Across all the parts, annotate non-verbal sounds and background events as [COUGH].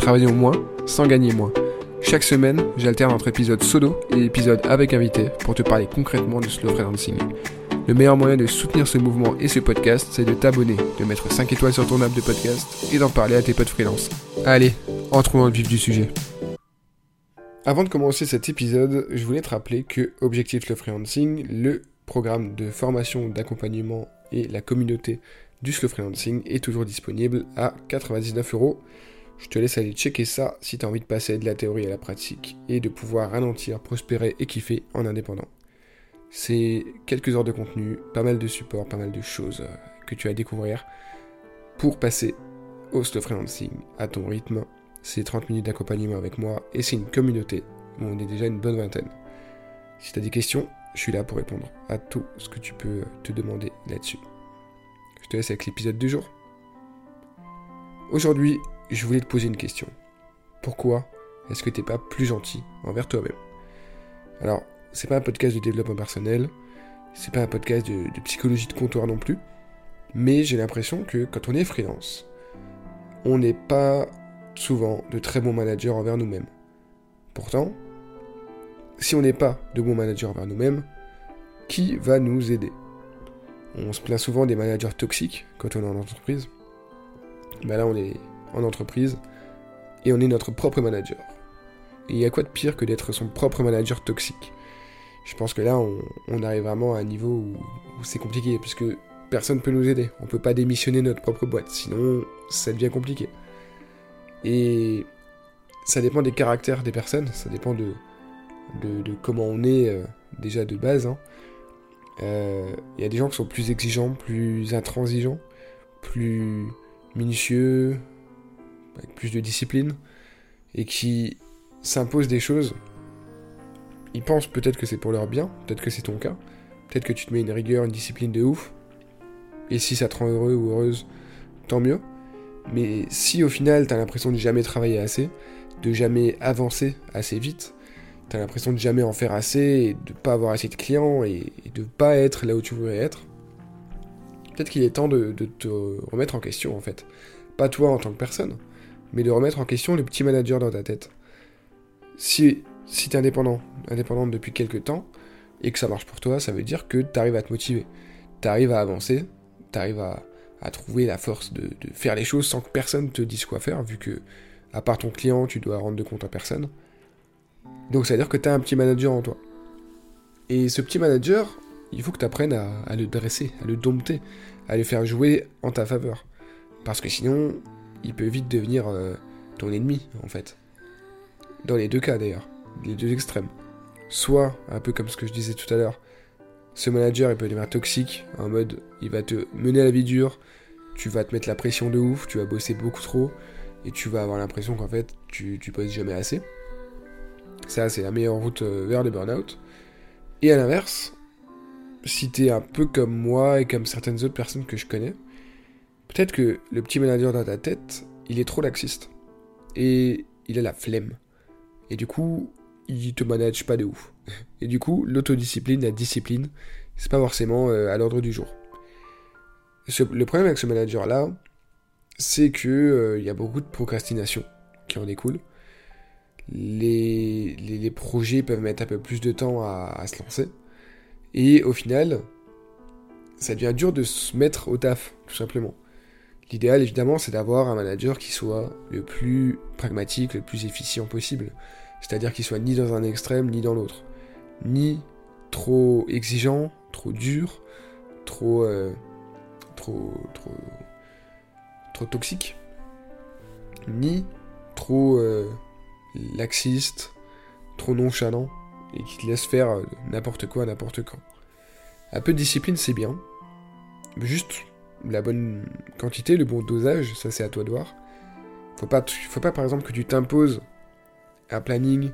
Travaillons moins sans gagner moins. Chaque semaine, j'alterne entre épisodes solo et épisodes avec invité pour te parler concrètement du slow freelancing. Le meilleur moyen de soutenir ce mouvement et ce podcast, c'est de t'abonner, de mettre 5 étoiles sur ton app de podcast et d'en parler à tes potes freelance. Allez, entrons dans le vif du sujet. Avant de commencer cet épisode, je voulais te rappeler que Objectif Slow Freelancing, le programme de formation, d'accompagnement et la communauté du slow freelancing est toujours disponible à 99 euros. Je te laisse aller checker ça si tu as envie de passer de la théorie à la pratique et de pouvoir ralentir, prospérer et kiffer en indépendant. C'est quelques heures de contenu, pas mal de support, pas mal de choses euh, que tu vas découvrir pour passer au slow freelancing à ton rythme. C'est 30 minutes d'accompagnement avec moi et c'est une communauté où on est déjà une bonne vingtaine. Si tu as des questions, je suis là pour répondre à tout ce que tu peux te demander là-dessus. Je te laisse avec l'épisode du jour. Aujourd'hui, je voulais te poser une question. Pourquoi est-ce que t'es pas plus gentil envers toi-même? Alors, c'est pas un podcast de développement personnel, c'est pas un podcast de, psychologie de comptoir non plus, mais j'ai l'impression que quand on est freelance, on n'est pas souvent de très bons managers envers nous-mêmes. Pourtant, si on n'est pas de bons managers envers nous-mêmes, qui va nous aider? On se plaint souvent des managers toxiques quand on est en entreprise. Ben là, on est en entreprise et on est notre propre manager. Et il y a quoi de pire que d'être son propre manager toxique? Je pense que là, on, arrive vraiment à un niveau où, c'est compliqué, puisque personne ne peut nous aider. On ne peut pas démissionner notre propre boîte, sinon ça devient compliqué. Et ça dépend des caractères des personnes, ça dépend de, comment on est euh, déjà de base. Hein. Euh, il y a des gens qui sont plus exigeants, plus intransigeants, plus minutieux, avec plus de discipline, et qui s'imposent des choses ils pensent peut-être que c'est pour leur bien, peut-être que c'est ton cas, peut-être que tu te mets une rigueur, une discipline de ouf, et si ça te rend heureux ou heureuse, tant mieux. Mais si au final t'as l'impression de jamais travailler assez, de jamais avancer assez vite, t'as l'impression de jamais en faire assez, et de pas avoir assez de clients, et, de pas être là où tu voudrais être, peut-être qu'il est temps de, te remettre en question en fait. Pas toi en tant que personne, mais de remettre en question le petit manager dans ta tête. Si si tu es indépendant, depuis quelques temps, et que ça marche pour toi, ça veut dire que tu arrives à te motiver. Tu arrives à avancer, tu arrives à, trouver la force de, faire les choses sans que personne te dise quoi faire, vu que, à part ton client, tu dois rendre de compte à personne. Donc ça veut dire que tu as un petit manager en toi. Et ce petit manager, il faut que tu apprennes à, le dresser, à le dompter, à le faire jouer en ta faveur. Parce que sinon, il peut vite devenir euh, ton ennemi, en fait. Dans les deux cas d'ailleurs les deux extrêmes. Soit, un peu comme ce que je disais tout à l'heure, ce manager il peut devenir toxique, en mode il va te mener à la vie dure, tu vas te mettre la pression de ouf, tu vas bosser beaucoup trop, et tu vas avoir l'impression qu'en fait tu, tu bosses jamais assez. Ça, c'est la meilleure route euh, vers le burn-out. Et à l'inverse, si t'es un peu comme moi et comme certaines autres personnes que je connais, peut-être que le petit manager dans ta tête, il est trop laxiste. Et il a la flemme. Et du coup, il te manage pas de ouf. Et du coup, l'autodiscipline, la discipline, c'est pas forcément euh, à l'ordre du jour. le problème avec ce manager-là, c'est que euh, y a beaucoup de procrastination qui en découle. Les, projets peuvent mettre un peu plus de temps à, se lancer. Et au final, ça devient dur de se mettre au taf, tout simplement. L'idéal, évidemment, c'est d'avoir un manager qui soit le plus pragmatique, le plus efficient possible. C'est-à-dire qu'il soit ni dans un extrême ni dans l'autre. Ni trop exigeant, trop dur, trop, euh, trop, trop, toxique, ni trop euh, laxiste, trop nonchalant, et qui te laisse faire euh, n'importe quoi, n'importe quand. Un peu de discipline, c'est bien. Juste la bonne quantité, le bon dosage, ça c'est à toi de voir. Faut pas, faut pas par exemple que tu t'imposes un planning,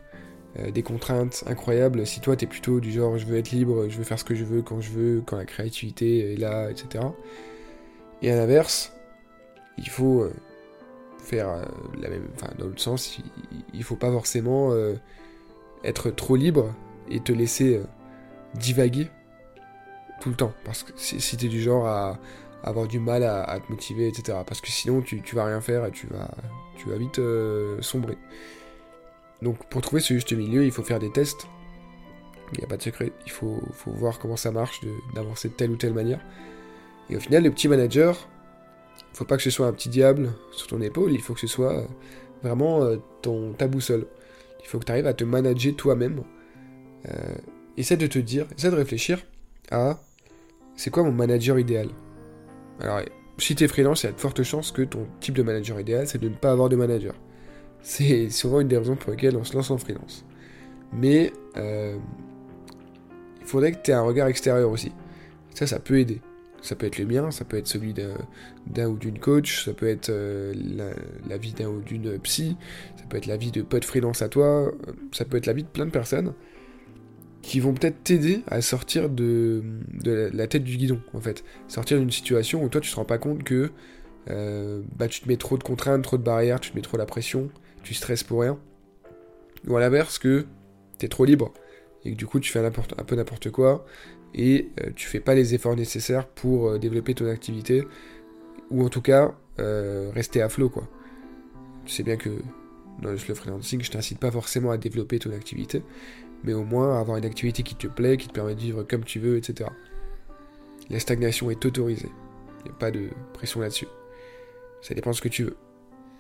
euh, des contraintes incroyables. Si toi, t'es plutôt du genre, je veux être libre, je veux faire ce que je veux quand je veux, quand la créativité est là, etc. Et à l'inverse, il faut euh, faire euh, la même, enfin, dans l'autre sens, il, faut pas forcément être trop libre et te laisser divaguer tout le temps. Parce que si, si t'es du genre à, avoir du mal à, te motiver, etc. Parce que sinon, tu, tu, vas rien faire et tu vas, tu vas vite sombrer. Donc pour trouver ce juste milieu, il faut faire des tests. Il n'y a pas de secret. Il faut, voir comment ça marche d'avancer de, telle ou telle manière. Et au final, le petit manager, il faut pas que ce soit un petit diable sur ton épaule, il faut que ce soit euh, vraiment euh, ton, ta boussole. Il faut que tu arrives à te manager toi-même. Euh, essaie de te dire, essaie de réfléchir à c'est quoi mon manager idéal? Alors, si tu es freelance, il y a de fortes chances que ton type de manager idéal, c'est de ne pas avoir de manager. C'est souvent une des raisons pour lesquelles on se lance en freelance. Mais euh, il faudrait que tu aies un regard extérieur aussi. Ça, ça peut aider. Ça peut être le mien, ça peut être celui d'un ou d'une coach, ça peut être euh, la, vie d'un ou d'une psy, ça peut être la vie de pote freelance à toi, ça peut être la vie de plein de personnes qui vont peut-être t'aider à sortir de, la tête du guidon, en fait. Sortir d'une situation où toi, tu te rends pas compte que euh, bah, tu te mets trop de contraintes, trop de barrières, tu te mets trop la pression, tu stresses pour rien. Ou à l'inverse, que t'es trop libre et que du coup tu fais un peu n'importe quoi et euh, tu fais pas les efforts nécessaires pour euh, développer ton activité ou en tout cas euh, rester à flot quoi. Tu sais bien que dans le slow freelancing, je t'incite pas forcément à développer ton activité, mais au moins avoir une activité qui te plaît, qui te permet de vivre comme tu veux, etc. La stagnation est autorisée. Il n'y a pas de pression là-dessus. Ça dépend de ce que tu veux.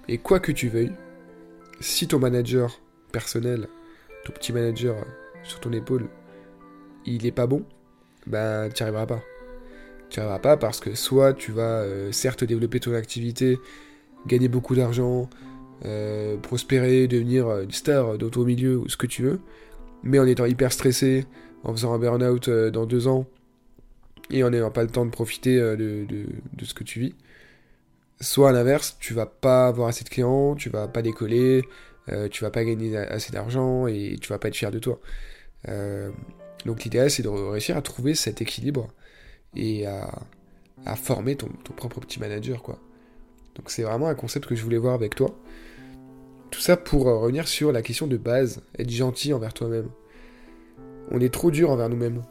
Et quoi que tu veuilles, si ton manager personnel, ton petit manager sur ton épaule, il est pas bon, ben tu n'y arriveras pas. Tu n'y arriveras pas parce que soit tu vas euh, certes développer ton activité, gagner beaucoup d'argent, euh, prospérer, devenir une star dans ton milieu ou ce que tu veux, mais en étant hyper stressé, en faisant un burn-out euh, dans deux ans, et en n'ayant pas le temps de profiter de, de ce que tu vis, Soit à l'inverse, tu vas pas avoir assez de clients, tu vas pas décoller, euh, tu vas pas gagner assez d'argent et tu vas pas être fier de toi. Euh, donc l'idéal c'est de réussir à trouver cet équilibre et à, former ton, propre petit manager quoi. Donc c'est vraiment un concept que je voulais voir avec toi. Tout ça pour euh, revenir sur la question de base, être gentil envers toi-même. On est trop dur envers nous-mêmes.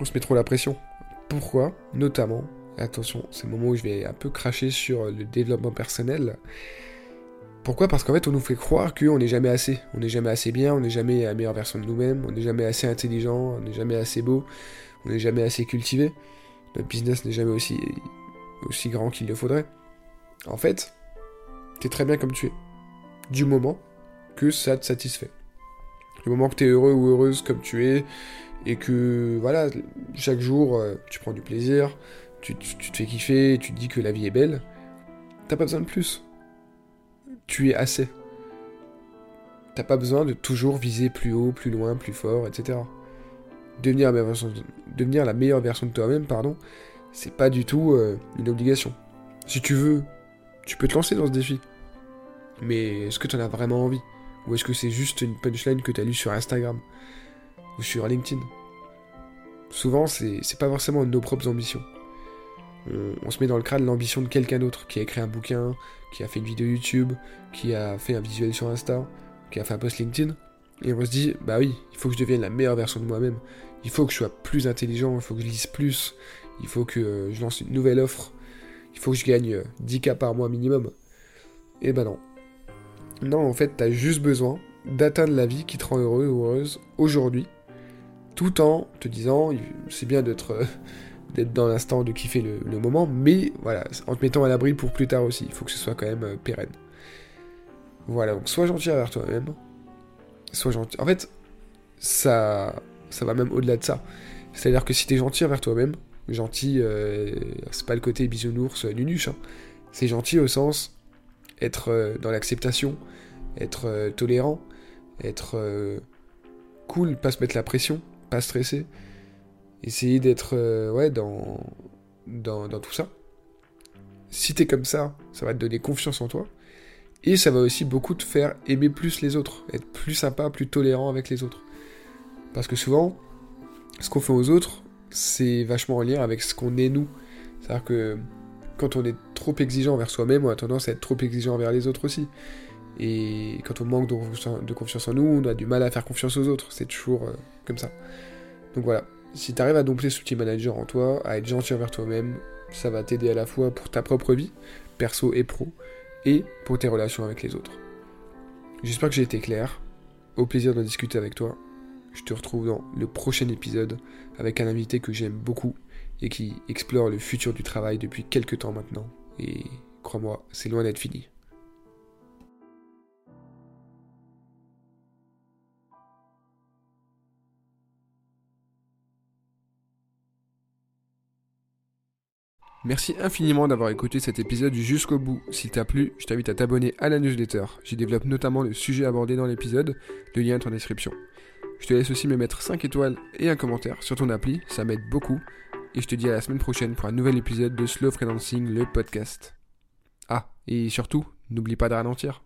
On se met trop la pression. Pourquoi? Notamment attention, c'est le moment où je vais un peu cracher sur le développement personnel. Pourquoi? Parce qu'en fait, on nous fait croire qu'on n'est jamais assez. On n'est jamais assez bien, on n'est jamais la meilleure version de nous-mêmes, on n'est jamais assez intelligent, on n'est jamais assez beau, on n'est jamais assez cultivé. Notre business n'est jamais aussi, aussi grand qu'il le faudrait. En fait, t'es très bien comme tu es. Du moment que ça te satisfait. Du moment que t'es heureux ou heureuse comme tu es, et que, voilà, chaque jour, euh, tu prends du plaisir, tu, te fais kiffer, tu te dis que la vie est belle, t'as pas besoin de plus. Tu es assez. T'as pas besoin de toujours viser plus haut, plus loin, plus fort, etc. Devenir la meilleure version de, devenir la meilleure version de toi-même, pardon, c'est pas du tout euh, une obligation. Si tu veux, tu peux te lancer dans ce défi. Mais est-ce que tu en as vraiment envie? Ou est-ce que c'est juste une punchline que tu as lue sur Instagram? Ou sur LinkedIn? Souvent, c'est pas forcément nos propres ambitions on, se met dans le crâne l'ambition de quelqu'un d'autre qui a écrit un bouquin, qui a fait une vidéo YouTube, qui a fait un visuel sur Insta, qui a fait un post LinkedIn. Et on se dit, bah oui, il faut que je devienne la meilleure version de moi-même. Il faut que je sois plus intelligent, il faut que je lise plus, il faut que euh, je lance une nouvelle offre, il faut que je gagne 10K euh, par mois minimum. Et ben non. Non, en fait, t'as juste besoin d'atteindre la vie qui te rend heureux ou heureuse aujourd'hui, tout en te disant, c'est bien d'être euh, [LAUGHS] dans l'instant, de kiffer le, moment, mais voilà, en te mettant à l'abri pour plus tard aussi. Il faut que ce soit quand même euh, pérenne. Voilà, donc sois gentil envers toi-même. Sois gentil. En fait, ça, ça va même au-delà de ça. C'est-à-dire que si t'es gentil envers toi-même, gentil, euh, c'est pas le côté bisounours nunuche, hein. c'est gentil au sens être dans l'acceptation, être tolérant, être cool, pas se mettre la pression, pas stresser, essayer d'être euh, ouais, dans, dans, tout ça. Si t'es comme ça, ça va te donner confiance en toi. Et ça va aussi beaucoup te faire aimer plus les autres, être plus sympa, plus tolérant avec les autres. Parce que souvent, ce qu'on fait aux autres, c'est vachement en lien avec ce qu'on est nous. C'est-à-dire que quand on est trop exigeant envers soi-même, on a tendance à être trop exigeant envers les autres aussi. Et quand on manque de confiance en nous, on a du mal à faire confiance aux autres. C'est toujours euh, comme ça. Donc voilà, si tu arrives à dompter ce petit manager en toi, à être gentil envers toi-même, ça va t'aider à la fois pour ta propre vie, perso et pro, et pour tes relations avec les autres. J'espère que j'ai été clair. Au plaisir de discuter avec toi. Je te retrouve dans le prochain épisode avec un invité que j'aime beaucoup et qui explore le futur du travail depuis quelques temps maintenant. Et crois-moi, c'est loin d'être fini. Merci infiniment d'avoir écouté cet épisode jusqu'au bout. S'il t'a plu, je t'invite à t'abonner à la newsletter. J'y développe notamment le sujet abordé dans l'épisode, le lien est en description. Je te laisse aussi me mettre 5 étoiles et un commentaire sur ton appli, ça m'aide beaucoup. Et je te dis à la semaine prochaine pour un nouvel épisode de Slow Freelancing, le podcast. Ah, et surtout, n'oublie pas de ralentir.